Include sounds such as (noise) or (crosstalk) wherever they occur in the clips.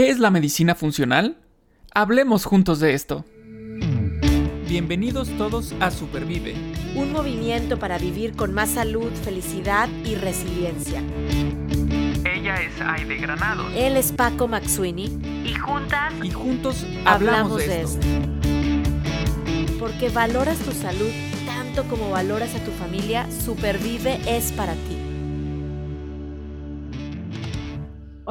¿Qué es la medicina funcional? Hablemos juntos de esto. Bienvenidos todos a Supervive. Un movimiento para vivir con más salud, felicidad y resiliencia. Ella es Aide Granado. Él es Paco Maxuini. Y juntas. Y juntos hablamos, de, esto. Porque valoras tu salud tanto como valoras a tu familia, Supervive es para ti.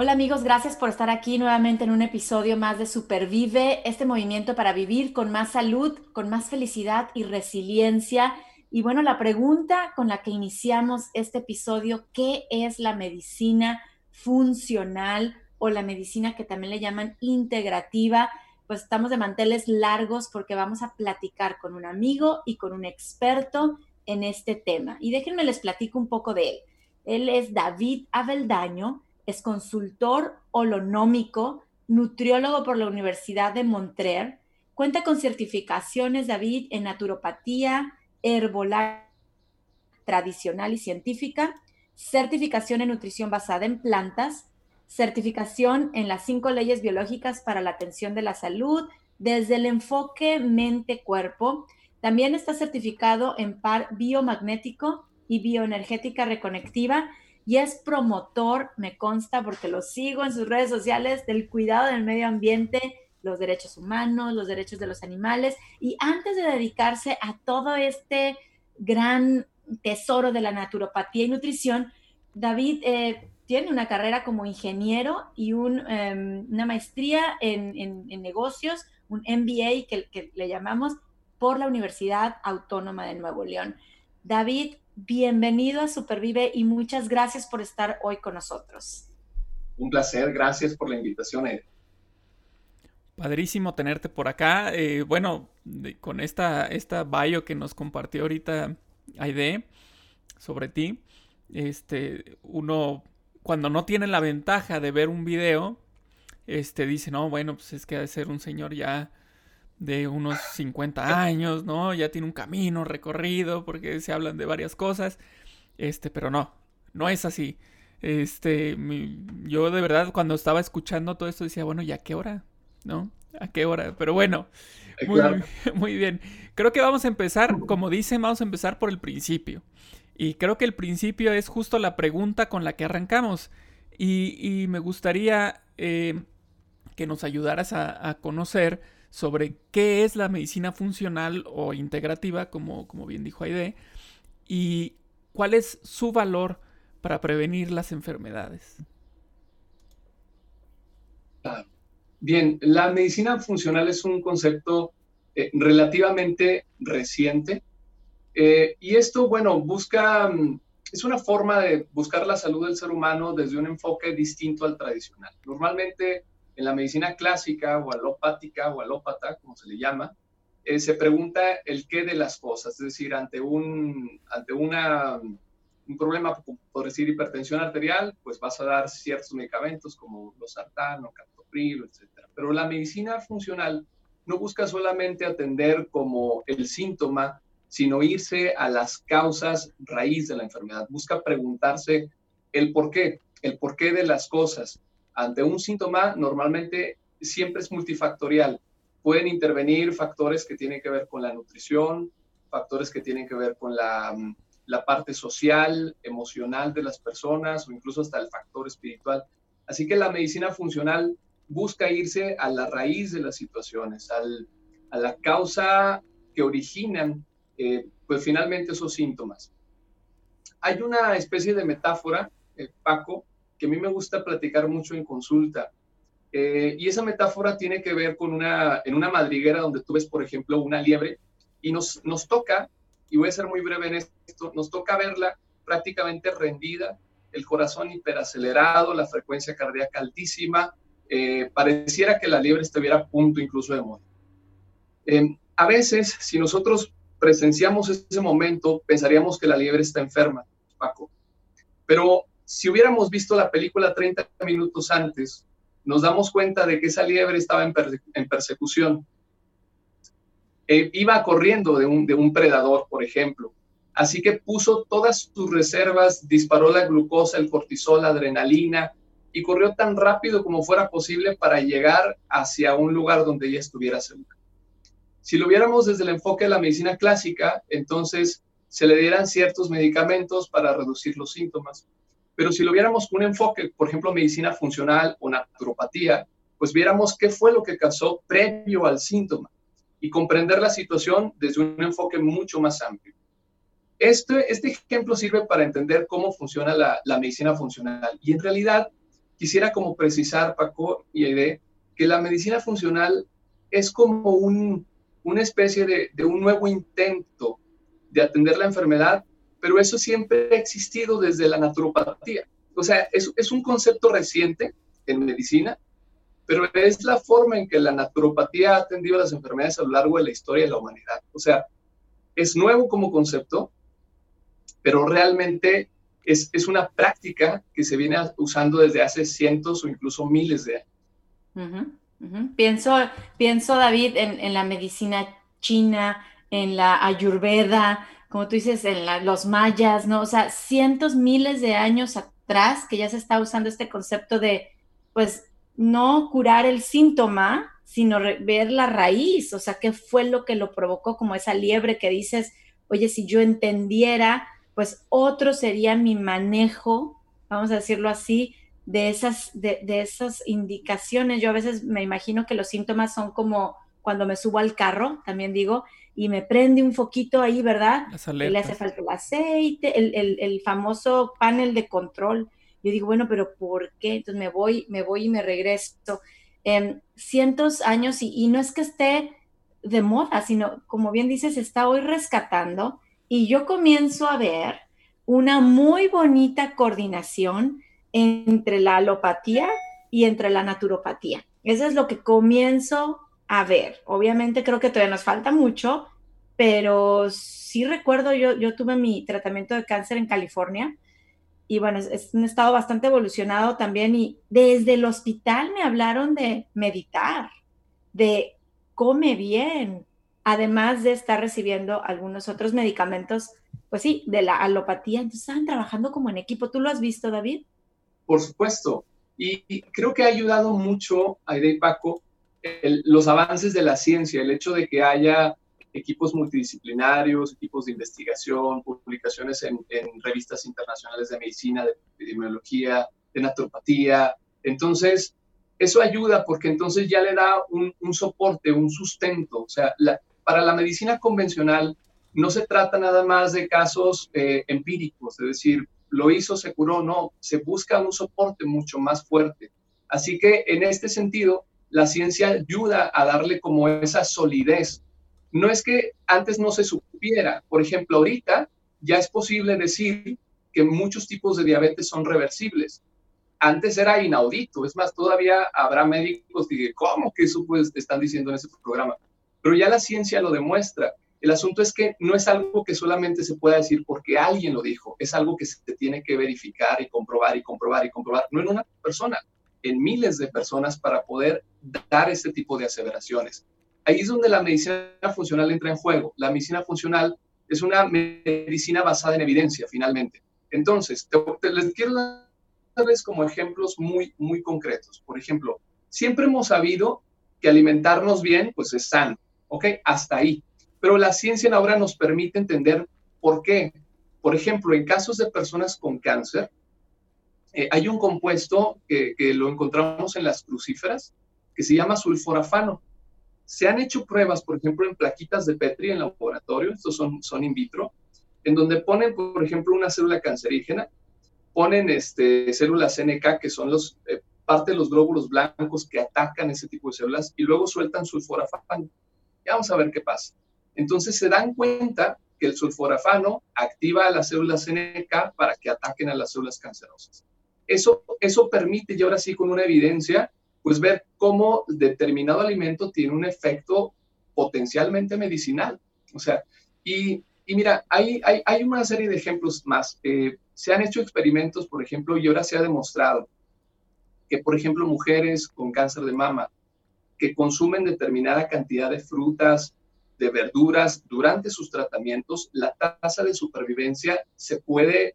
Hola amigos, gracias por estar aquí nuevamente en un episodio más de Supervive, este movimiento para vivir con más salud, con más felicidad y resiliencia. Y bueno, la pregunta con la que iniciamos este episodio, ¿qué es la medicina funcional o la medicina que también le llaman integrativa? Pues estamos de manteles largos porque vamos a platicar con un amigo y con un experto en este tema. Y déjenme les platico un poco de él. Él es David Abeldaño es consultor holonómico, nutriólogo por la Universidad de Montreal, cuenta con certificaciones, David, en naturopatía, herbolaria tradicional y científica, certificación en nutrición basada en plantas, certificación en las cinco leyes biológicas para la atención de la salud, desde el enfoque mente-cuerpo. También está certificado en par biomagnético y bioenergética reconectiva y es promotor, me consta porque lo sigo en sus redes sociales, del cuidado del medio ambiente, los derechos humanos, los derechos de los animales. Y antes de dedicarse a todo este gran tesoro de la naturopatía y nutrición, David eh, tiene una carrera como ingeniero y em, una maestría en, negocios, un MBA que, que le llamamos por la Universidad Autónoma de Nuevo León. David, bienvenido a Supervive y muchas gracias por estar hoy con nosotros. Un placer, gracias por la invitación. Ed. Padrísimo tenerte por acá. Eh, bueno, con esta, esta bio que nos compartió ahorita Aide sobre ti, este, uno cuando no tiene la ventaja de ver un video, este, dice, no, bueno, pues es que ha de ser un señor ya de unos 50 años, ¿no? Ya tiene un camino recorrido porque se hablan de varias cosas. Este, pero no, no es así. Este, yo de verdad cuando estaba escuchando todo esto decía, bueno, ¿y a qué hora? ¿No? ¿A qué hora? Pero bueno, muy, (laughs) muy bien. Creo que vamos a empezar, como dicen, vamos a empezar por el principio. Y creo que el principio es justo la pregunta con la que arrancamos. Y, me gustaría eh, que nos ayudaras a, a conocer sobre qué es la medicina funcional o integrativa, como, como bien dijo Aide, y cuál es su valor para prevenir las enfermedades. Bien, la medicina funcional es un concepto eh, relativamente reciente eh, y esto, bueno, busca, mm, es una forma de buscar la salud del ser humano desde un enfoque distinto al tradicional. Normalmente en la medicina clásica o alopática o alópata, como se le llama, eh, se pregunta el qué de las cosas, es decir, ante un, ante una, un problema, por decir, hipertensión arterial, pues vas a dar ciertos medicamentos como los sartano, captopril, etc. Pero la medicina funcional no busca solamente atender como el síntoma, sino irse a las causas raíz de la enfermedad. Busca preguntarse el por qué, el porqué de las cosas ante un síntoma normalmente siempre es multifactorial. Pueden intervenir factores que tienen que ver con la nutrición, factores que tienen que ver con la, mm, la parte social, emocional de las personas o incluso hasta el factor espiritual. Así que la medicina funcional busca irse a la raíz de las situaciones, al, a la causa que originan eh, pues finalmente esos síntomas. Hay una especie de metáfora, eh, Paco, que a mí me gusta platicar mucho en consulta. Eh, y esa metáfora tiene que ver con una, en una madriguera donde tú ves, por ejemplo, una liebre y nos, nos toca, y voy a ser muy breve en esto, nos toca verla prácticamente rendida, el corazón hiperacelerado, la frecuencia cardíaca altísima, eh, pareciera que la liebre estuviera a punto incluso de morir. Em, a veces, si nosotros presenciamos ese momento, pensaríamos que la liebre está enferma, Paco. Pero si hubiéramos visto la película 30 minutos antes, nos damos cuenta de que esa liebre estaba en, persecución. Eh, iba corriendo de un, de un predador, por ejemplo. Así que puso todas sus reservas, disparó la glucosa, el cortisol, la adrenalina, y corrió tan rápido como fuera posible para llegar hacia un lugar donde ella estuviera segura. Si lo viéramos desde el enfoque de la medicina clásica, entonces se le dieran ciertos medicamentos para reducir los síntomas. Pero si lo viéramos con un enfoque, por ejemplo, medicina funcional o naturopatía, pues viéramos qué fue lo que causó previo al síntoma y comprender la situación desde un enfoque mucho más amplio. Este, este ejemplo sirve para entender cómo funciona la, medicina funcional y en realidad quisiera como precisar, Paco y Aide, que la medicina funcional es como un, una especie de, de, un nuevo intento de atender la enfermedad, pero eso siempre ha existido desde la naturopatía. O sea, es, es un concepto reciente en medicina, pero es la forma en que la naturopatía ha atendido las enfermedades a lo largo de la historia de la humanidad. O sea, es nuevo como concepto, pero realmente es, una práctica que se viene usando desde hace cientos o incluso miles de años. Pienso, pienso, David, en, la medicina china, en la ayurveda, como tú dices, en los mayas, ¿no? O sea, cientos, miles de años atrás que ya se está usando este concepto de, pues, no curar el síntoma, sino ver la raíz, o sea, qué fue lo que lo provocó, como esa liebre que dices, oye, si yo entendiera pues otro sería mi manejo, vamos a decirlo así, de esas, de, esas indicaciones. Yo a veces me imagino que los síntomas son como cuando me subo al carro, también digo, y me prende un foquito ahí, ¿verdad? Le hace falta el aceite, el, famoso panel de control. Yo digo, bueno, pero ¿por qué? Entonces me voy, me voy y me regreso. en cientos años y, y, no es que esté de moda, sino como bien dices, está hoy rescatando y yo comienzo a ver una muy bonita coordinación entre la alopatía y entre la naturopatía. Eso es lo que comienzo a ver. Obviamente creo que todavía nos falta mucho, pero sí recuerdo, yo, yo tuve mi tratamiento de cáncer en California y bueno, es, un estado bastante evolucionado también y desde el hospital me hablaron de meditar, de come bien, además de estar recibiendo algunos otros medicamentos, pues sí, de la alopatía. Entonces estaban trabajando como en equipo. ¿Tú lo has visto, David? Por supuesto. Y, creo que ha ayudado mucho, a y Paco, los avances de la ciencia, el hecho de que haya equipos multidisciplinarios, equipos de investigación, publicaciones en, revistas internacionales de medicina, de epidemiología, de naturopatía. Entonces, eso ayuda porque entonces ya le da un, soporte, un sustento. O sea, para la medicina convencional no se trata nada más de casos eh, empíricos, es decir, lo hizo, se curó, no, se busca un soporte mucho más fuerte. Así que en este sentido, la ciencia ayuda a darle como esa solidez. No es que antes no se supiera, por ejemplo, ahorita ya es posible decir que muchos tipos de diabetes son reversibles. Antes era inaudito, es más, todavía habrá médicos que digan, ¿cómo que eso pues están diciendo en ese programa? pero ya la ciencia lo demuestra. El asunto es que no es algo que solamente se pueda decir porque alguien lo dijo, es algo que se tiene que verificar y comprobar y comprobar y comprobar, no en una persona, en miles de personas para poder dar este tipo de aseveraciones. Ahí es donde la medicina funcional entra en juego. La medicina funcional es una medicina basada en evidencia, finalmente. Entonces, les quiero darles como ejemplos muy, muy concretos. Por ejemplo, siempre hemos sabido que alimentarnos bien, pues es sano ¿ok? Hasta ahí. Pero la ciencia ahora nos permite entender por qué. Por ejemplo, en casos de personas con cáncer, eh, hay un compuesto que, lo encontramos en las crucíferas que se llama sulforafano. Se han hecho pruebas, por ejemplo, en plaquitas de Petri en laboratorio, estos son, son in vitro, en donde ponen, por ejemplo, una célula cancerígena, ponen este, células NK, que son eh, parte de los glóbulos blancos que atacan ese tipo de células, y luego sueltan sulforafano vamos a ver qué pasa. Entonces se dan cuenta que el sulforafano activa a las células NK para que ataquen a las células cancerosas. Eso, eso permite, y ahora sí con una evidencia, pues ver cómo determinado alimento tiene un efecto potencialmente medicinal. O sea, y, y mira, hay, hay, hay, una serie de ejemplos más. Eh, se han hecho experimentos, por ejemplo, y ahora se ha demostrado que, por ejemplo, mujeres con cáncer de mama que consumen determinada cantidad de frutas, de verduras durante sus tratamientos, la tasa de supervivencia se puede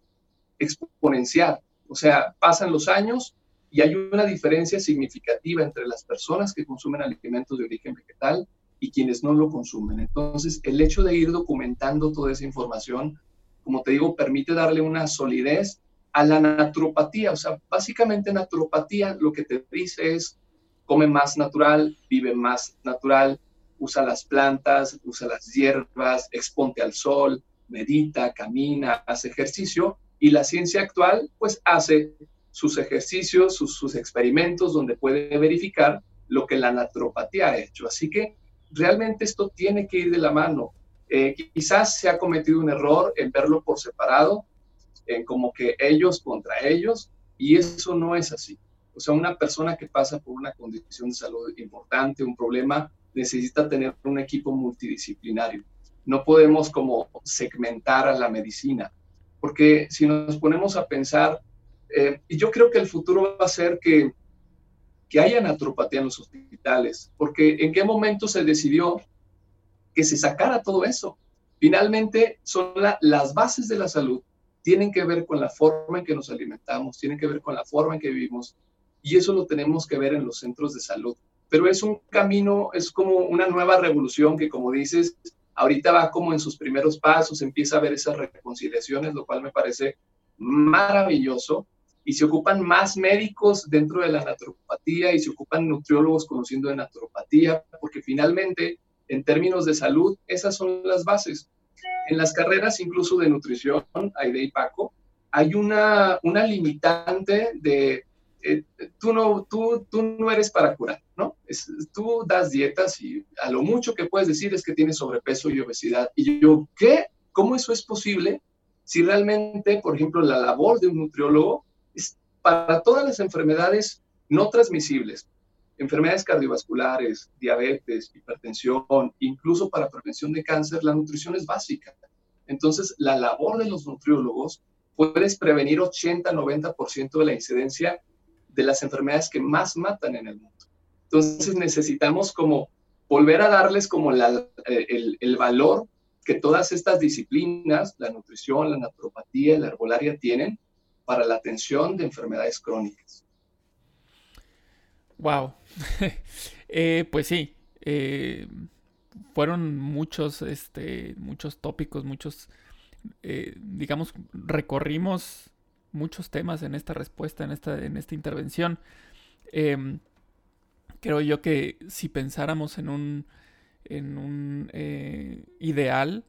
exponenciar. O sea, pasan los años y hay una diferencia significativa entre las personas que consumen alimentos de origen vegetal y quienes no lo consumen. Entonces, el hecho de ir documentando toda esa información, como te digo, permite darle una solidez a la naturopatía. O sea, básicamente naturopatía lo que te dice es, come más natural, vive más natural, usa las plantas, usa las hierbas, exponte al sol, medita, camina, hace ejercicio. Y la ciencia actual, pues, hace sus ejercicios, sus, experimentos donde puede verificar lo que la naturopatía ha hecho. Así que realmente esto tiene que ir de la mano. Eh, quizás se ha cometido un error en verlo por separado, en como que ellos contra ellos, y eso no es así. O sea, una persona que pasa por una condición de salud importante, un problema, necesita tener un equipo multidisciplinario. No podemos como segmentar a la medicina, porque si nos ponemos a pensar eh, y yo creo que el futuro va a ser que, que haya naturopatía en los hospitales, porque en qué momento se decidió que se sacara todo eso. Finalmente, son las bases de la salud, tienen que ver con la forma en que nos alimentamos, tienen que ver con la forma en que vivimos, y eso lo tenemos que ver en los centros de salud. Pero es un camino, es como una nueva revolución que, como dices, ahorita va como en sus primeros pasos, empieza a ver esas reconciliaciones, lo cual me parece maravilloso y se ocupan más médicos dentro de la naturopatía y se ocupan nutriólogos conociendo de naturopatía, porque finalmente, en términos de salud, esas son las bases. En las carreras incluso de nutrición, Aide y Paco, hay una, una limitante de eh, tú, no, tú, tú no eres para curar, ¿no? Es, tú das dietas y a lo mucho que puedes decir es que tienes sobrepeso y obesidad. Y yo, ¿qué? ¿Cómo eso es posible? Si realmente, por ejemplo, la labor de un nutriólogo para todas las enfermedades no transmisibles, enfermedades cardiovasculares, diabetes, hipertensión, incluso para prevención de cáncer, la nutrición es básica. Entonces, la labor de los nutriólogos puedes prevenir 80-90% de la incidencia de las enfermedades que más matan en el mundo. Entonces, necesitamos como volver a darles como eh, el, el valor que todas estas disciplinas, la nutrición, la naturopatía, la herbolaria tienen para la atención de enfermedades crónicas. Wow. (laughs) Eh, pues sí. Eh, fueron muchos, este, muchos tópicos, muchos, digamos, recorrimos muchos temas en esta respuesta, en esta, en esta intervención. Em, creo yo que si pensáramos en un, en un ideal,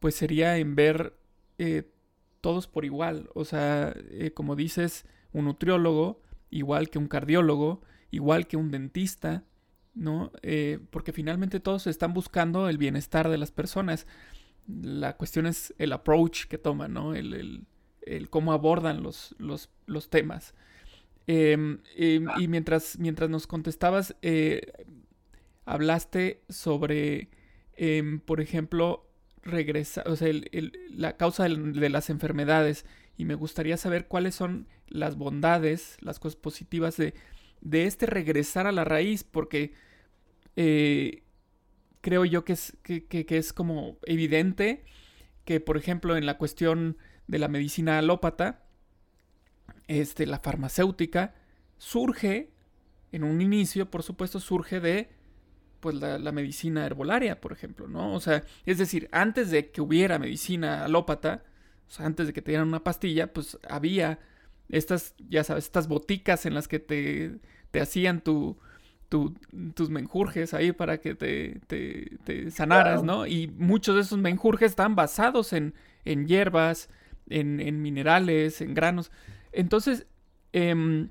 pues sería en ver todos por igual. O sea, eh, como dices, un nutriólogo, igual que un cardiólogo, igual que un dentista, ¿no? Eh, porque finalmente todos están buscando el bienestar de las personas. La cuestión es el approach que toman, ¿no? El, cómo abordan los, los, los temas. Em, em, y mientras, mientras nos contestabas, eh, hablaste sobre, em, por ejemplo, regresar, o sea, la causa de, las enfermedades y me gustaría saber cuáles son las bondades, las cosas positivas de, de este regresar a la raíz, porque eh, creo yo que es, que, es como evidente que, por ejemplo, en la cuestión de la medicina alópata, este, la farmacéutica surge, en un inicio, por supuesto, surge de pues la, medicina herbolaria, por ejemplo, ¿no? O sea, es decir, antes de que hubiera medicina alópata, o sea, antes de que te dieran una pastilla, pues había estas, ya sabes, estas boticas en las que te, te hacían tu, tus menjurjes ahí para que te, te, sanaras, ¿no? Y muchos de esos menjurjes están basados en, en hierbas, en, minerales, en granos. Entonces, eh,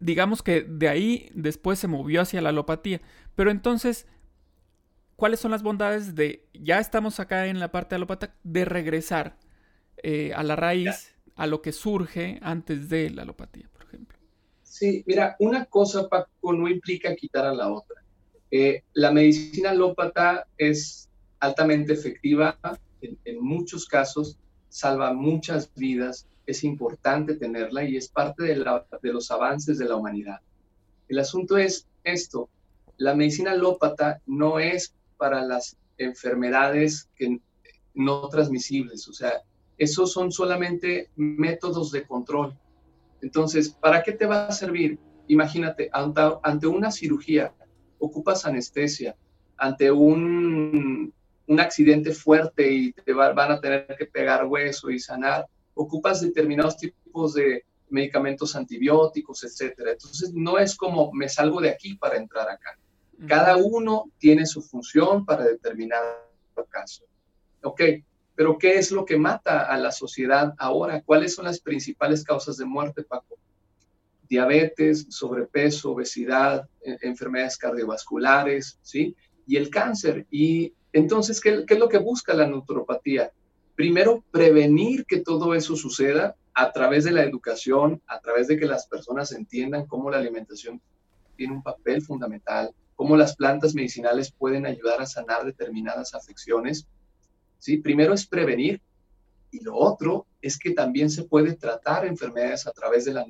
digamos que de ahí después se movió hacia la alopatía. Pero entonces, ¿cuáles son las bondades de, ya estamos acá en la parte alopata, de regresar eh, a la raíz, a lo que surge antes de la alopatía, por ejemplo? Sí, mira, una cosa, Paco, no implica quitar a la otra. Eh, la medicina alópata es altamente efectiva, en muchos casos salva muchas vidas, es importante tenerla y es parte de, los avances de la humanidad. El asunto es esto, la medicina alópata no es para las enfermedades que, no transmisibles, o sea, esos son solamente métodos de control. Entonces, ¿para qué te va a servir? Imagínate, ante, una cirugía, ocupas anestesia, ante un, un accidente fuerte y te van a tener que pegar hueso y sanar, ocupas determinados tipos de medicamentos antibióticos, etcétera. Entonces, no es como me salgo de aquí para entrar acá. Cada uno tiene su función para determinado caso. Ok, pero ¿qué es lo que mata a la sociedad ahora? ¿Cuáles son las principales causas de muerte, Paco? Diabetes, sobrepeso, obesidad, e, enfermedades cardiovasculares, ¿sí? Y el cáncer. Y entonces, ¿qué, ¿qué es lo que busca la naturopatía? Primero, prevenir que todo eso suceda a través de la educación, a través de que las personas entiendan cómo la alimentación tiene un papel fundamental, cómo las plantas medicinales pueden ayudar a sanar determinadas afecciones ¿sí? Primero es prevenir y lo otro es que también se puede tratar enfermedades a través de la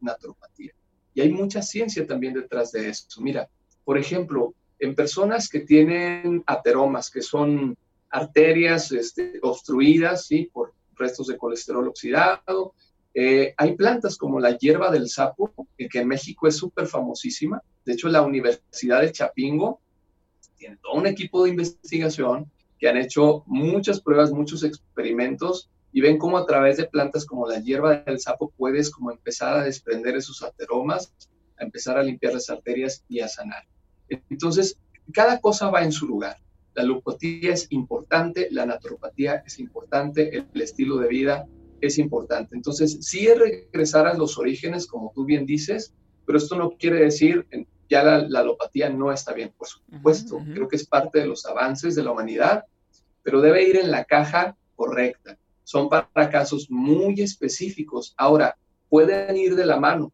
naturopatía. Y hay mucha ciencia también detrás de eso. Mira, por ejemplo, en personas que tienen ateromas, que son arterias este, obstruidas ¿sí? por restos de colesterol oxidado, eh, hay plantas como la hierba del sapo, que en México es súper famosísima. De hecho, la Universidad de Chapingo tiene todo un equipo de investigación que han hecho muchas pruebas, muchos experimentos y ven cómo a través de plantas como la hierba del sapo puedes como empezar a desprender esos ateromas, a empezar a limpiar las arterias y a sanar. Entonces, cada cosa va en su lugar. La lupotía es importante, la naturopatía es importante, el, estilo de vida es importante. Entonces, sí es regresar a los orígenes, como tú bien dices, pero esto no quiere decir ya la, la alopatía no está bien, por supuesto. Creo que es parte de los avances de la humanidad pero debe ir en la caja correcta. Son para casos muy específicos. Ahora, pueden ir de la mano.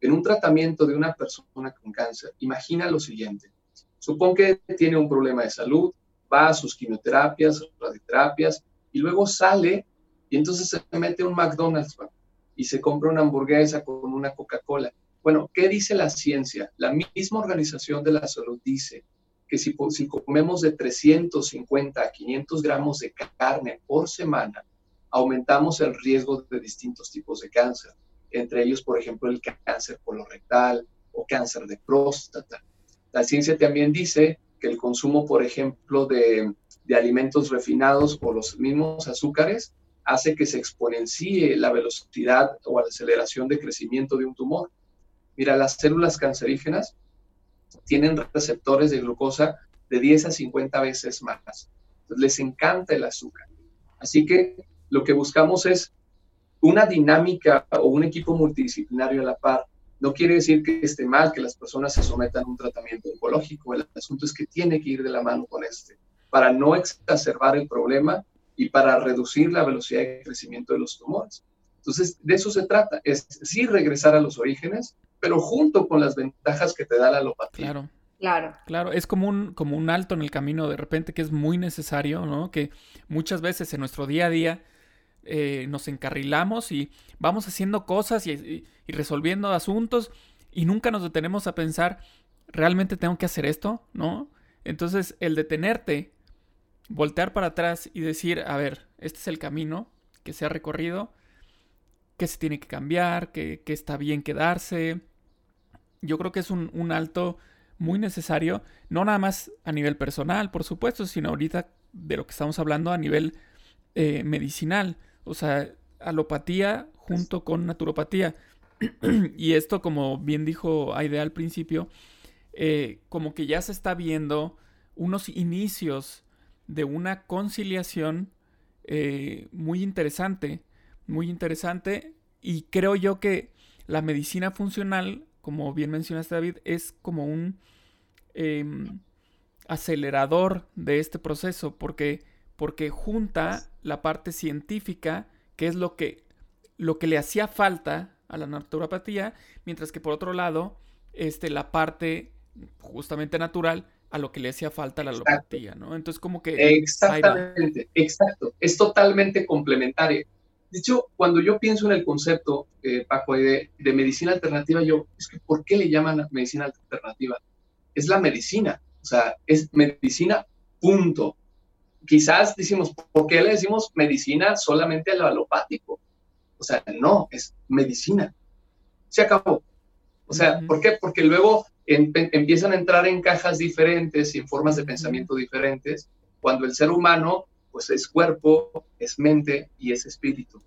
En un tratamiento de una persona con cáncer, imagina lo siguiente. Supón que tiene un problema de salud, va a sus quimioterapias, radioterapias, y luego sale y entonces se mete un McDonald's y se compra una hamburguesa con una Coca-Cola. Bueno, ¿qué dice la ciencia? La misma Organización de la Salud dice que si, comemos de 350 a 500 gramos de carne por semana, aumentamos el riesgo de distintos tipos de cáncer, entre ellos, por ejemplo, el cáncer colorectal o cáncer de próstata. La ciencia también dice que el consumo, por ejemplo, de, alimentos refinados o los mismos azúcares hace que se exponencie la velocidad o la aceleración de crecimiento de un tumor. Mira, las células cancerígenas tienen receptores de glucosa de 10 a 50 veces más. les encanta el azúcar. Así que lo que buscamos es una dinámica o un equipo multidisciplinario a la par. No quiere decir que esté mal que las personas se sometan a un tratamiento oncológico. El asunto es que tiene que ir de la mano con este para no exacerbar el problema y para reducir la velocidad de crecimiento de los tumores. Entonces, de eso se trata, es sí regresar a los orígenes, pero junto con las ventajas que te da la alopatía. Claro. Claro. Claro, es como un, como un alto en el camino de repente que es muy necesario, ¿no? Que muchas veces en nuestro día a día eh, nos encarrilamos y vamos haciendo cosas y, resolviendo asuntos y nunca nos detenemos a pensar, ¿realmente tengo que hacer esto? ¿No? Entonces, el detenerte, voltear para atrás y decir, a ver, este es el camino que se ha recorrido, que se tiene que cambiar, que, está bien quedarse, yo creo que es un, alto muy necesario, no nada más a nivel personal, por supuesto, sino ahorita de lo que estamos hablando a nivel eh, medicinal. O sea, alopatía junto con naturopatía. (clears throat) y esto, como bien dijo Aide al principio, eh, como que ya se está viendo unos inicios de una conciliación eh, muy interesante, muy interesante. Y creo yo que la medicina funcional como bien mencionaste David, es como un em, acelerador de este proceso, porque, porque junta la parte científica, que es lo que, lo que le hacía falta a la naturopatía, mientras que por otro lado, este, la parte justamente natural a lo que le hacía falta a la alopatía, ¿no? Entonces como que... Exactamente, exacto, es totalmente complementario. De hecho, cuando yo pienso en el concepto, eh, Paco, de, medicina alternativa, yo, es que ¿por qué le llaman medicina alternativa? Es la medicina, o sea, es medicina, punto. Quizás decimos, ¿por qué le decimos medicina solamente a lo alopático? O sea, no, es medicina. se acabó. O sea, ¿por qué? Porque luego empiezan a entrar en cajas diferentes y en formas de pensamiento diferentes, cuando el ser humano, pues es cuerpo, es mente y es espíritu.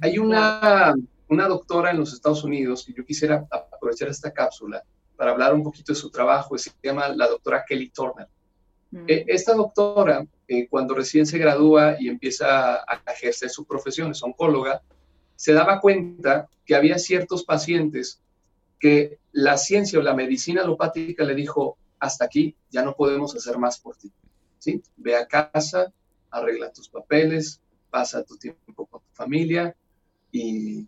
Hay una, una doctora en los Estados Unidos que yo quisiera aprovechar esta cápsula para hablar un poquito de su trabajo, se llama la doctora Kelly Turner. E, esta doctora, eh, cuando recién se gradúa y empieza a ejercer su profesión, es oncóloga, se daba cuenta que había ciertos pacientes que la ciencia o la medicina alopática le dijo, hasta aquí, ya no podemos hacer más por ti. ¿sí? Ve a casa, arregla tus papeles, pasa tu tiempo con tu familia y,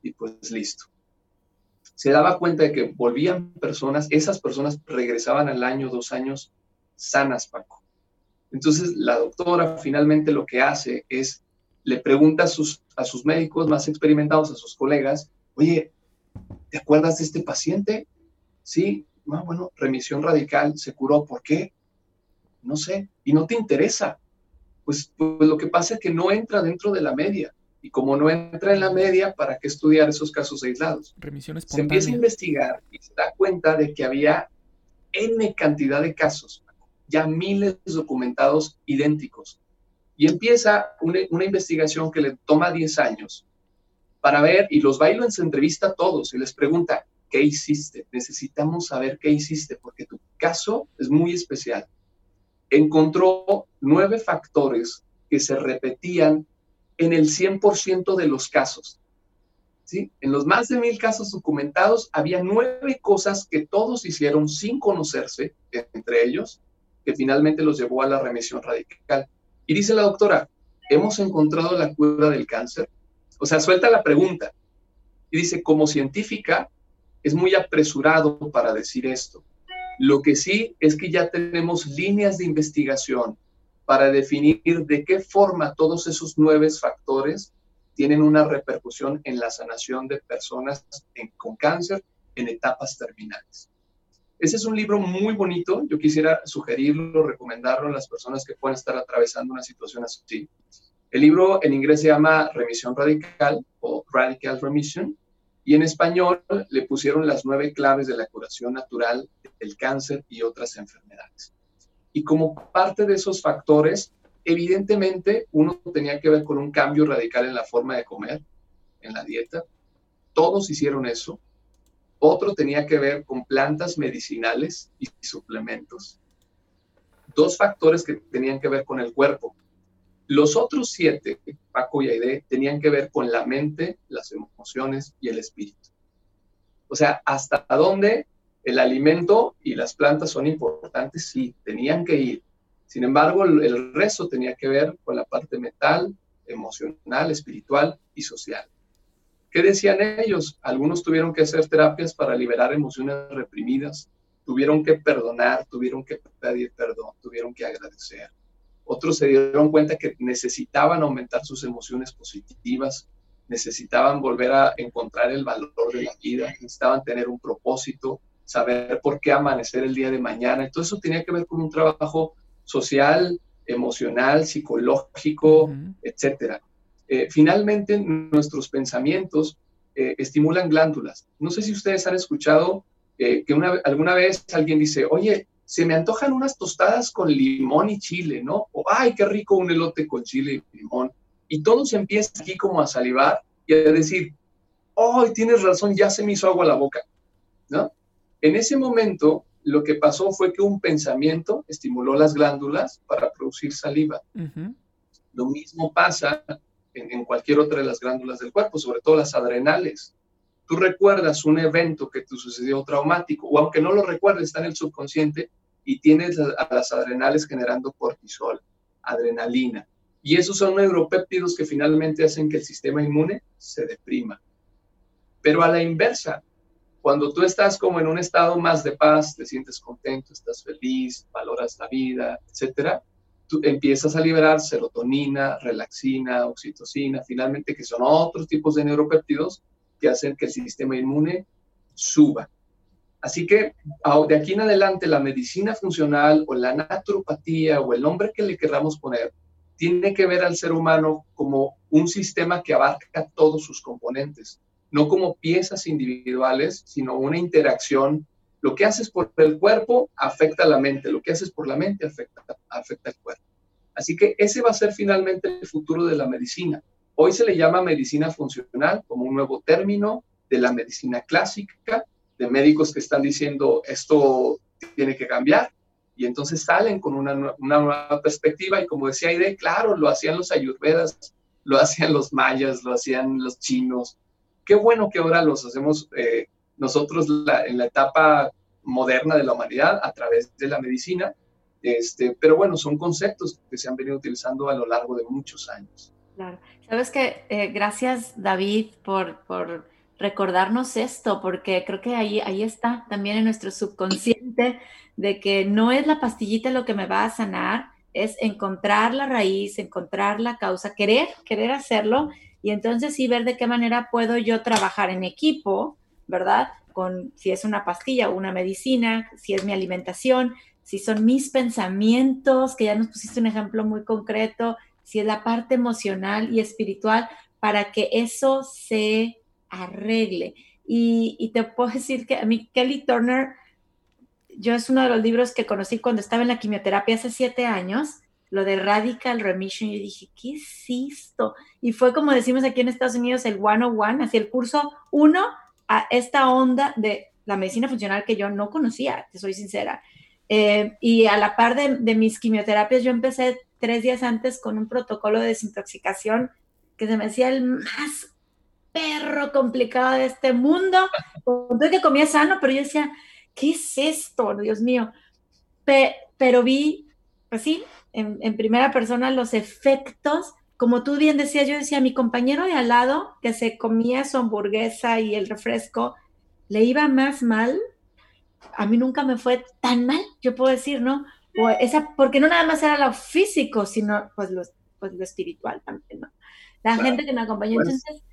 y pues listo. Se daba cuenta de que volvían personas, esas personas regresaban al año, dos años sanas, Paco. Entonces la doctora finalmente lo que hace es, le pregunta a sus, a sus médicos más experimentados, a sus colegas, oye, ¿te acuerdas de este paciente? Sí, ah, bueno, remisión radical, se curó, ¿por qué? No sé, y no te interesa. Pues, pues, lo que pasa es que no entra dentro de la media. Y como no entra en la media, ¿para qué estudiar esos casos aislados? Remisión Se empieza a investigar y se da cuenta de que había N cantidad de casos, ya miles documentados idénticos. Y empieza una, una investigación que le toma 10 años para ver, y los bailos se entrevista a todos y les pregunta, ¿qué hiciste? Necesitamos saber qué hiciste, porque tu caso es muy especial. Encontró nueve factores que se repetían en el 100% de los casos. ¿Sí? En los más de mil casos documentados había nueve cosas que todos hicieron sin conocerse, entre ellos, que finalmente los llevó a la remisión radical. Y dice la doctora, hemos encontrado la cura del cáncer, o sea, suelta la pregunta y dice, como científica, es muy apresurado para decir esto. Lo que sí es que ya tenemos líneas de investigación para definir de qué forma todos esos nueve factores tienen una repercusión en la sanación de personas con cáncer en etapas terminales. Ese es un libro muy bonito. Yo quisiera sugerirlo, recomendarlo a las personas que puedan estar atravesando una situación así. El libro en inglés se llama Remisión Radical o Radical Remission y en español le pusieron las nueve claves de la curación natural del cáncer y otras enfermedades. Y como parte de esos factores, evidentemente uno tenía que ver con un cambio radical en la forma de comer, en la dieta. Todos hicieron eso. Otro tenía que ver con plantas medicinales y suplementos. Dos factores que tenían que ver con el cuerpo, los otros siete, Paco y Aide, tenían que ver con la mente, las emociones y el espíritu. O sea, hasta dónde el alimento y las plantas son importantes, sí, tenían que ir. Sin embargo, el resto tenía que ver con la parte mental, emocional, espiritual y social. ¿Qué decían ellos? Algunos tuvieron que hacer terapias para liberar emociones reprimidas, tuvieron que perdonar, tuvieron que pedir perdón, tuvieron que agradecer. Otros se dieron cuenta que necesitaban aumentar sus emociones positivas, necesitaban volver a encontrar el valor de la vida, necesitaban tener un propósito, saber por qué amanecer el día de mañana. Todo eso tenía que ver con un trabajo social, emocional, psicológico, etcétera. Eh, finalmente, nuestros pensamientos eh, estimulan glándulas. No sé si ustedes han escuchado eh, que una, alguna vez alguien dice, oye, se me antojan unas tostadas con limón y chile, ¿no? O, ay, qué rico un elote con chile y limón. Y todo se empieza aquí como a salivar y a decir, oh, tienes razón, ya se me hizo agua la boca, ¿no? En ese momento, lo que pasó fue que un pensamiento estimuló las glándulas para producir saliva. Lo mismo pasa en, en, cualquier otra de las glándulas del cuerpo, sobre todo las adrenales. Tú recuerdas un evento que te sucedió traumático, o aunque no lo recuerdes, está en el subconsciente, y tienes a las adrenales generando cortisol, adrenalina. Y esos son neuropéptidos que finalmente hacen que el sistema inmune se deprima. Pero a la inversa, cuando tú estás como en un estado más de paz, te sientes contento, estás feliz, valoras la vida, etcétera, tú empiezas a liberar serotonina, relaxina, oxitocina, finalmente que son otros tipos de neuropéptidos que hacen que el sistema inmune suba. Así que de aquí en adelante la medicina funcional o la naturopatía o el nombre que le queramos poner tiene que ver al ser humano como un sistema que abarca todos sus componentes. no como piezas individuales, sino una interacción. Lo que haces por el cuerpo afecta a la mente, lo que haces por la mente afecta, afecta al cuerpo. Así que ese va a ser finalmente el futuro de la medicina. Hoy se le llama medicina funcional como un nuevo término de la medicina clásica, de médicos que están diciendo esto tiene que cambiar y entonces salen con una, una nueva perspectiva y como decía Aide, claro, lo hacían los ayurvedas, lo hacían los mayas, lo hacían los chinos. Qué bueno que ahora los hacemos eh, nosotros en la etapa moderna de la humanidad a través de la medicina, este, pero bueno, son conceptos que se han venido utilizando a lo largo de muchos años. Claro. Sabes que eh, gracias David por, por recordarnos esto, porque creo que ahí, ahí está también en nuestro subconsciente de que no es la pastillita lo que me va a sanar, es encontrar la raíz, encontrar la causa, querer, querer hacerlo y entonces sí ver de qué manera puedo yo trabajar en equipo, ¿verdad? Con si es una pastilla o una medicina, si es mi alimentación, si son mis pensamientos, que ya nos pusiste un ejemplo muy concreto, si es la parte emocional y espiritual, para que eso se arregle. Y, y te puedo (laughs) decir que a mí Kelly Turner yo es uno de los libros que conocí cuando estaba en la quimioterapia hace siete años, lo de Radical Remission. Yo dije, ¿qué es esto? Y fue como decimos aquí en Estados Unidos, el 101, así el curso uno a esta onda de la medicina funcional que yo no conocía, te soy sincera. Eh, y a la par de, de, mis quimioterapias, yo empecé tres días antes con un protocolo de desintoxicación que se me hacía el más perro complicado de este mundo. Entonces que comía sano, pero yo decía, ¿qué es esto? Dios mío. pero vi, pues sí, en, primera persona los efectos. Como tú bien decías, yo decía, mi compañero de al lado que se comía su hamburguesa y el refresco, le iba más mal. A mí nunca me fue tan mal, yo puedo decir, ¿no? O esa, porque no nada más era lo físico, sino pues lo, pues lo espiritual también, ¿no? La gente que me acompañó. Pues entonces,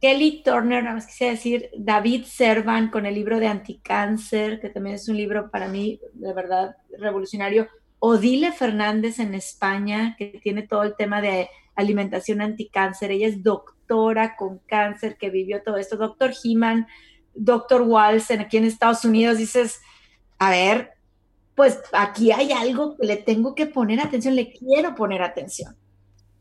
Kelly Turner, nada más quisiera decir, David Servan con el libro de Anticáncer, que también es un libro para mí de verdad revolucionario. Odile Fernández en España, que tiene todo el tema de alimentación anticáncer. Ella es doctora con cáncer, que vivió todo esto. Doctor Heeman, doctor Walsen, aquí en Estados Unidos, dices, a ver, pues aquí hay algo que le tengo que poner atención, le quiero poner atención.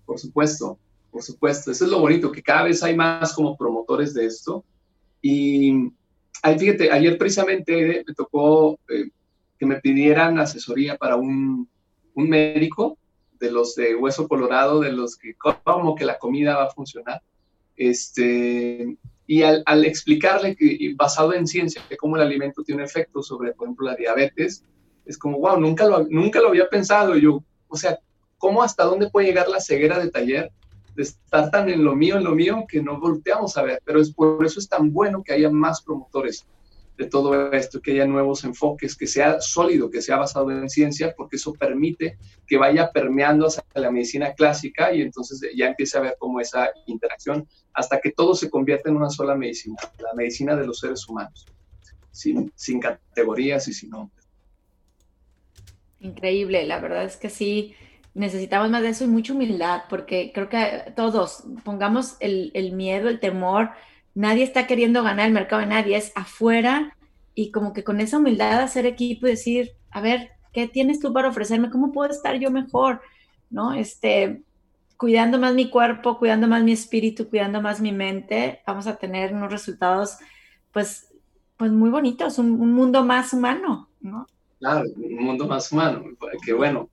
Por supuesto. Por supuesto, eso es lo bonito, que cada vez hay más como promotores de esto. Y ahí, fíjate, ayer precisamente me tocó eh, que me pidieran asesoría para un, un, médico de los de hueso colorado, de los que como que la comida va a funcionar. Este, y al, explicarle que basado en ciencia que cómo el alimento tiene efecto sobre, por ejemplo, la diabetes, es como, wow, nunca lo, nunca lo había pensado. yo, o sea, ¿cómo hasta dónde puede llegar la ceguera de taller de estar tan en lo mío, en lo mío, que no volteamos a ver. Pero es por eso es tan bueno que haya más promotores de todo esto, que haya nuevos enfoques, que sea sólido, que sea basado en ciencia, porque eso permite que vaya permeando hacia la medicina clásica y entonces ya empiece a ver como esa interacción hasta que todo se convierta en una sola medicina, la medicina de los seres humanos, sin, sin categorías y sin nombres. Increíble, la verdad es que sí necesitamos más de eso y mucha humildad, porque creo que todos pongamos el, el, miedo, el temor, nadie está queriendo ganar el mercado de nadie, es afuera y como que con esa humildad hacer equipo y decir, a ver, ¿qué tienes tú para ofrecerme? ¿Cómo puedo estar yo mejor? ¿No? Este, cuidando más mi cuerpo, cuidando más mi espíritu, cuidando más mi mente, vamos a tener unos resultados, pues, pues muy bonitos, un, un mundo más humano, ¿no? Claro, un mundo más humano, que bueno,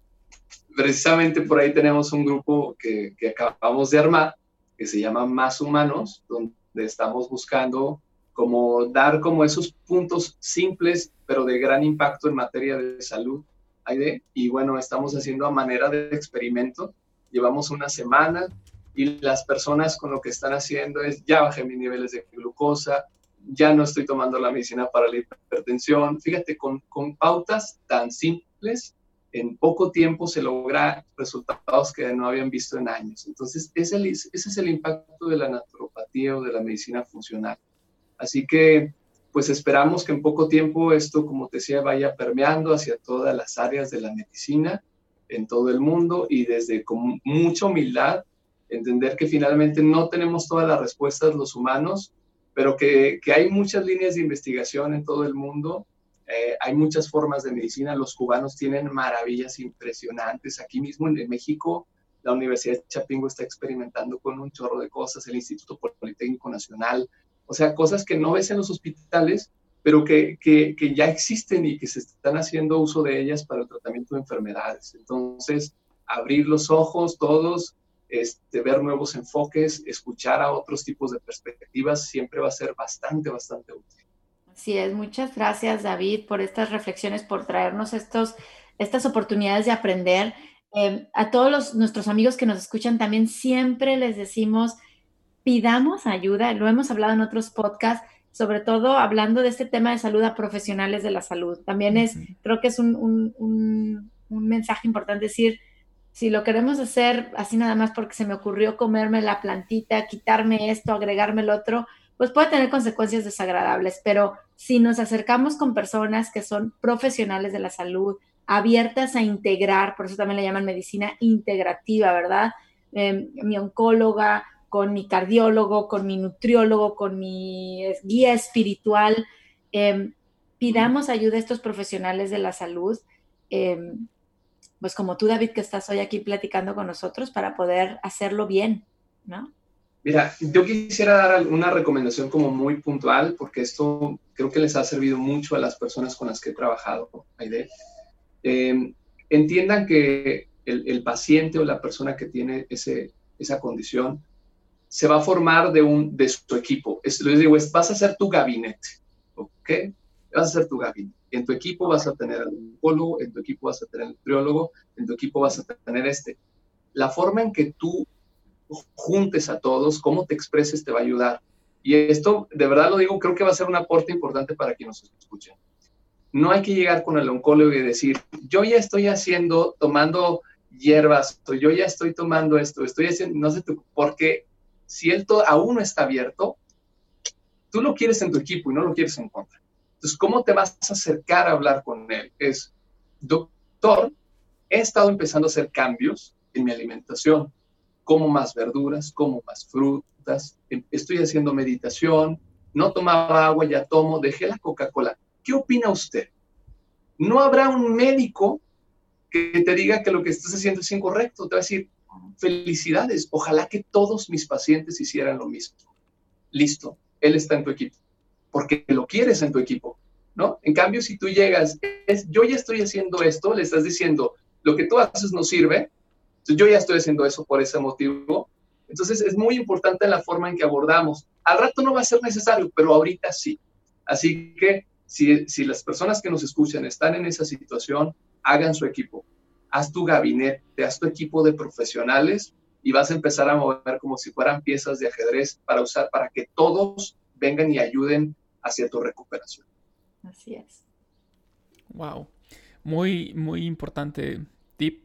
precisamente por ahí tenemos un grupo que, que, acabamos de armar, que se llama Más Humanos, donde estamos buscando como dar como esos puntos simples, pero de gran impacto en materia de salud. Y bueno, estamos haciendo a manera de experimento. Llevamos una semana y las personas con lo que están haciendo es, ya bajé mis niveles de glucosa, ya no estoy tomando la medicina para la hipertensión. Fíjate, con, con pautas tan simples en poco tiempo se logra resultados que no habían visto en años. Entonces, ese, ese es el impacto de la naturopatía o de la medicina funcional. Así que, pues esperamos que en poco tiempo esto, como te decía, vaya permeando hacia todas las áreas de la medicina en todo el mundo y desde con mucha humildad entender que finalmente no tenemos todas las respuestas los humanos, pero que, que hay muchas líneas de investigación en todo el mundo. Eh, hay muchas formas de medicina. Los cubanos tienen maravillas impresionantes. Aquí mismo en México, la Universidad de Chapingo está experimentando con un chorro de cosas, el Instituto Politécnico Nacional, o sea, cosas que no ves en los hospitales, pero que, que, que, ya existen y que se están haciendo uso de ellas para el tratamiento de enfermedades. Entonces, abrir los ojos todos, este, ver nuevos enfoques, escuchar a otros tipos de perspectivas, siempre va a ser bastante, bastante útil. Así es, muchas gracias David por estas reflexiones, por traernos estos, estas oportunidades de aprender. Eh, a todos los, nuestros amigos que nos escuchan también siempre les decimos, pidamos ayuda, lo hemos hablado en otros podcasts, sobre todo hablando de este tema de salud a profesionales de la salud. También es, creo que es un, un, mensaje importante decir, si lo queremos hacer así nada más porque se me ocurrió comerme la plantita, quitarme esto, agregarme el otro, pues puede tener consecuencias desagradables, pero si nos acercamos con personas que son profesionales de la salud, abiertas a integrar, por eso también le llaman medicina integrativa, ¿verdad? Em, mi oncóloga, con mi cardiólogo, con mi nutriólogo, con mi guía espiritual. Em, pidamos ayuda a estos profesionales de la salud, em, pues como tú, David, que estás hoy aquí platicando con nosotros para poder hacerlo bien, ¿no? Mira, yo quisiera dar una recomendación como muy puntual, porque esto creo que les ha servido mucho a las personas con las que he trabajado, Aide. Eh, entiendan que el, el, paciente o la persona que tiene ese, esa condición se va a formar de, un, de su equipo. Es, les digo, es, vas a ser tu gabinete, ¿ok? Vas a ser tu gabinete. En tu equipo vas a tener al oncólogo, en tu equipo vas a tener al nutriólogo, en tu equipo vas a tener este. La forma en que tú juntes a todos, cómo te expreses te va a ayudar. Y esto, de verdad lo digo, creo que va a ser un aporte importante para quienes nos escuchen. No hay que llegar con el oncólogo y decir, yo ya estoy haciendo, tomando hierbas, o yo ya estoy tomando esto, estoy haciendo, no sé, porque si él aún no está abierto, tú lo quieres en tu equipo y no lo quieres en contra. Entonces, ¿cómo te vas a acercar a hablar con él? Es, doctor, he estado empezando a hacer cambios en mi alimentación. Como más verduras, como más frutas, em, estoy haciendo meditación, no tomaba agua, ya tomo, dejé la Coca-Cola. ¿Qué opina usted? No habrá un médico que te diga que lo que estás haciendo es incorrecto. Te va a decir, felicidades, ojalá que todos mis pacientes hicieran lo mismo. Listo, él está en tu equipo, porque lo quieres en tu equipo, ¿no? En cambio, si tú llegas, es, yo ya estoy haciendo esto, le estás diciendo, lo que tú haces no sirve, entonces yo ya estoy haciendo eso por ese motivo. Entonces es muy importante la forma en que abordamos. Al rato no va a ser necesario, pero ahorita sí. Así que si, si las personas que nos escuchan están en esa situación, hagan su equipo haz tu gabinete, haz tu equipo de profesionales y vas a empezar a mover como si fueran piezas de ajedrez para usar, para que todos vengan y ayuden hacia tu recuperación. Así es. Wow. Muy, muy importante tip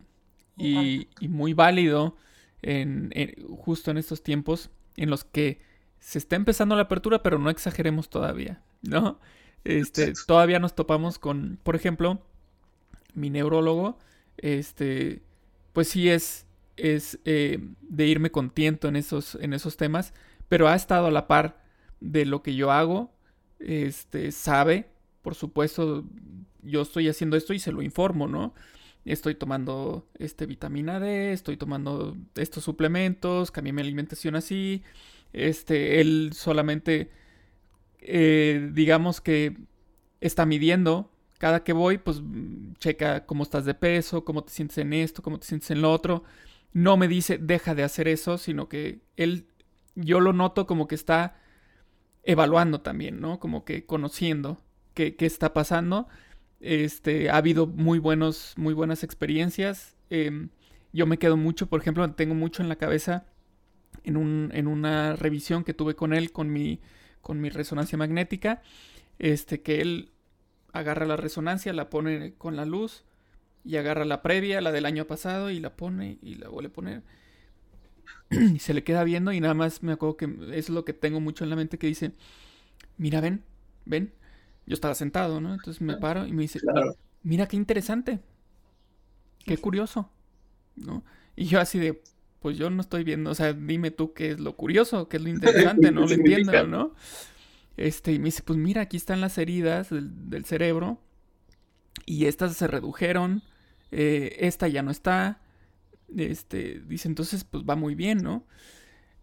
y, muy válido en, justo en estos tiempos en los que se está empezando la apertura, pero no exageremos todavía, ¿no? Este, todavía nos topamos con, por ejemplo, mi neurólogo este, pues sí es, es eh, de irme contiento en esos, en esos temas, pero ha estado a la par de lo que yo hago, este, sabe, por supuesto, yo estoy haciendo esto y se lo informo, ¿no? Estoy tomando este vitamina D, estoy tomando estos suplementos, cambié mi alimentación así. Este, él solamente, eh, digamos que está midiendo cada que voy, pues mm, checa cómo estás de peso, cómo te sientes en esto, cómo te sientes en lo otro. No me dice deja de hacer eso, sino que él, yo lo noto como que está evaluando también, ¿no? Como que conociendo qué, qué está pasando. Este, ha habido muy, buenos, muy buenas experiencias. Em, yo me quedo mucho, por ejemplo, tengo mucho en la cabeza en, un, en una revisión que tuve con él, con mi, con mi resonancia magnética, este, que él agarra la resonancia, la pone con la luz y agarra la previa, la del año pasado y la pone y la vuelve a poner. (clears throat) y se le queda viendo y nada más me acuerdo que es lo que tengo mucho en la mente que dice, mira, ven, ven. Yo estaba sentado, ¿no? Entonces me paro y me dice, mira qué interesante, qué curioso, ¿no? Y yo así de, pues yo no estoy viendo, o sea, dime tú qué es lo curioso, qué es lo interesante, no (laughs) lo entiendo, ¿no? Este, y me dice, pues mira, aquí están las heridas del, cerebro y estas se redujeron, eh, esta ya no está. Este, dice, entonces, pues va muy bien, ¿no?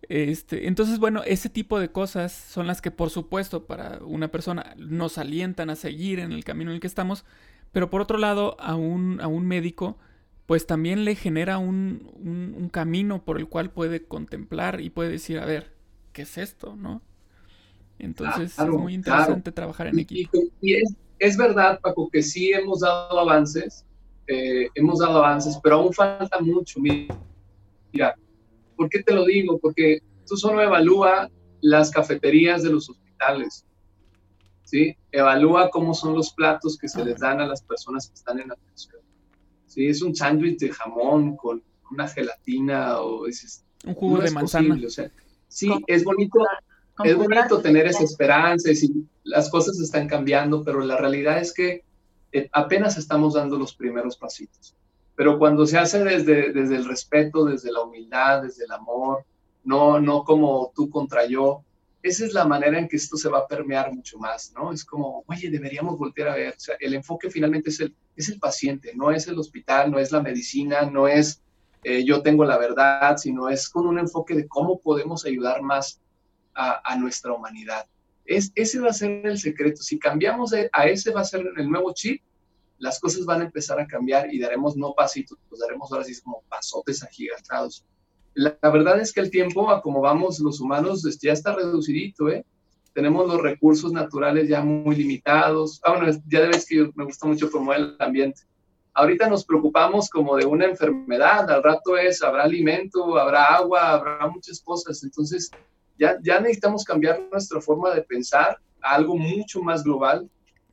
Este, entonces, bueno, ese tipo de cosas son las que, por supuesto, para una persona nos alientan a seguir en el camino en el que estamos, pero por otro lado, a un, a un médico, pues también le genera un, un, camino por el cual puede contemplar y puede decir, a ver, ¿qué es esto? ¿No? Entonces es muy interesante trabajar en equipo. Y, es, es, verdad, Paco, que sí hemos dado avances, eh, hemos dado avances, pero aún falta mucho. Mira, ¿por qué te lo digo? Porque tú solo evalúa las cafeterías de los hospitales. ¿sí? Evalúa cómo son los platos que se les dan a las personas que están en atención. ¿sí? Es un sándwich de jamón con una gelatina o es, un jugo de manzana. sí, es bonito, es bonito tener esa esperanza y las cosas están cambiando, pero la realidad es que eh, apenas estamos dando los primeros pasitos. Pero cuando se hace desde, desde el respeto, desde la humildad, desde el amor, no, no como tú contra yo, esa es la manera en que esto se va a permear mucho más, ¿no? Es como, oye, deberíamos voltear a ver. O sea, el enfoque finalmente es el, es el paciente, no es el hospital, no es la medicina, no es eh, yo tengo la verdad, sino es con un enfoque de cómo podemos ayudar más a, a nuestra humanidad. Es, ese va a ser el secreto. Si cambiamos a ese, va a ser el nuevo chip, las cosas van a empezar a cambiar y daremos no pasitos, pues daremos ahora sí como pasotes agigantados la, verdad es que el tiempo, a como vamos los humanos, este, ya está reducidito, ¿eh? Tenemos los recursos naturales ya muy limitados. Ah, bueno, ya ves que me gusta mucho promover el ambiente. Ahorita nos preocupamos como de una enfermedad, al rato es, habrá alimento, habrá agua, habrá muchas cosas. Entonces, ya, ya necesitamos cambiar nuestra forma de pensar a algo mucho más global,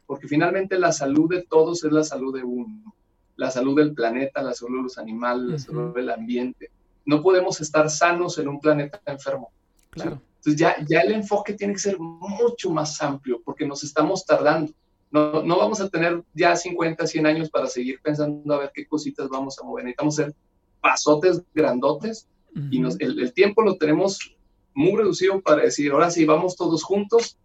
porque finalmente la salud de todos es la salud de uno. La salud del planeta, la salud de los animales, la salud del ambiente no podemos estar sanos en un planeta enfermo. Claro. Entonces ya, ya el enfoque tiene que ser mucho más amplio porque nos estamos tardando. No, no vamos a tener ya 50, 100 años para seguir pensando a ver qué cositas vamos a mover. Necesitamos ser pasotes grandotes y nos, el, el, tiempo lo tenemos muy reducido para decir, ahora sí, vamos todos juntos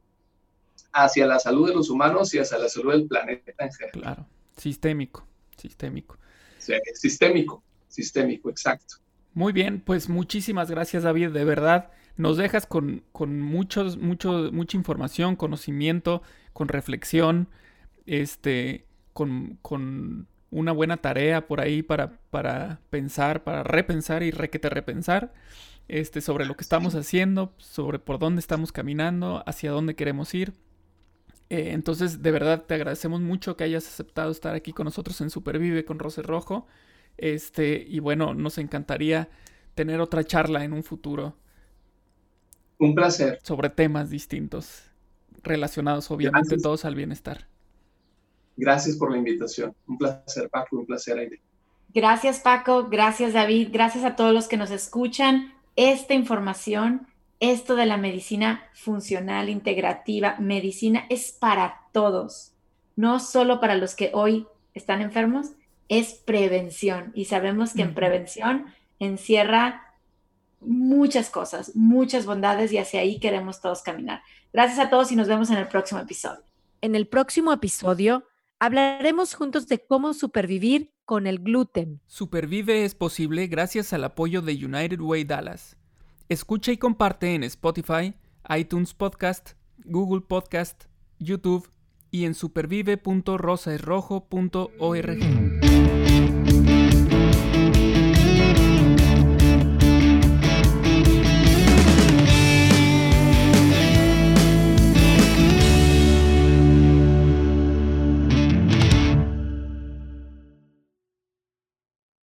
hacia la salud de los humanos y hacia la salud del planeta en general. Claro, sistémico, sistémico. Sí, sistémico, sistémico, exacto. Muy bien, pues muchísimas gracias David, de verdad. Nos dejas con, con muchos, mucho, mucha información, conocimiento, con reflexión, este, con, con una buena tarea por ahí para, para pensar, para repensar y requete repensar este, sobre lo que estamos haciendo, sobre por dónde estamos caminando, hacia dónde queremos ir. Eh, entonces, de verdad, te agradecemos mucho que hayas aceptado estar aquí con nosotros en Supervive con Rose Rojo. Este, y bueno, nos encantaría tener otra charla en un futuro. Un placer. Sobre temas distintos, relacionados obviamente todos al bienestar. Gracias por la invitación. Un placer, Paco, un placer, Aide. Gracias, Paco. Gracias, David. Gracias a todos los que nos escuchan. Esta información, esto de la medicina funcional, integrativa, medicina es para todos, no solo para los que hoy están enfermos, es prevención y sabemos que en prevención encierra muchas cosas, muchas bondades y hacia ahí queremos todos caminar. Gracias a todos y nos vemos en el próximo episodio. En el próximo episodio hablaremos juntos de cómo supervivir con el gluten. Supervive es posible gracias al apoyo de United Way Dallas. Escucha y comparte en Spotify, iTunes Podcast, Google Podcast, YouTube y en supervive.rosaesrojo.org.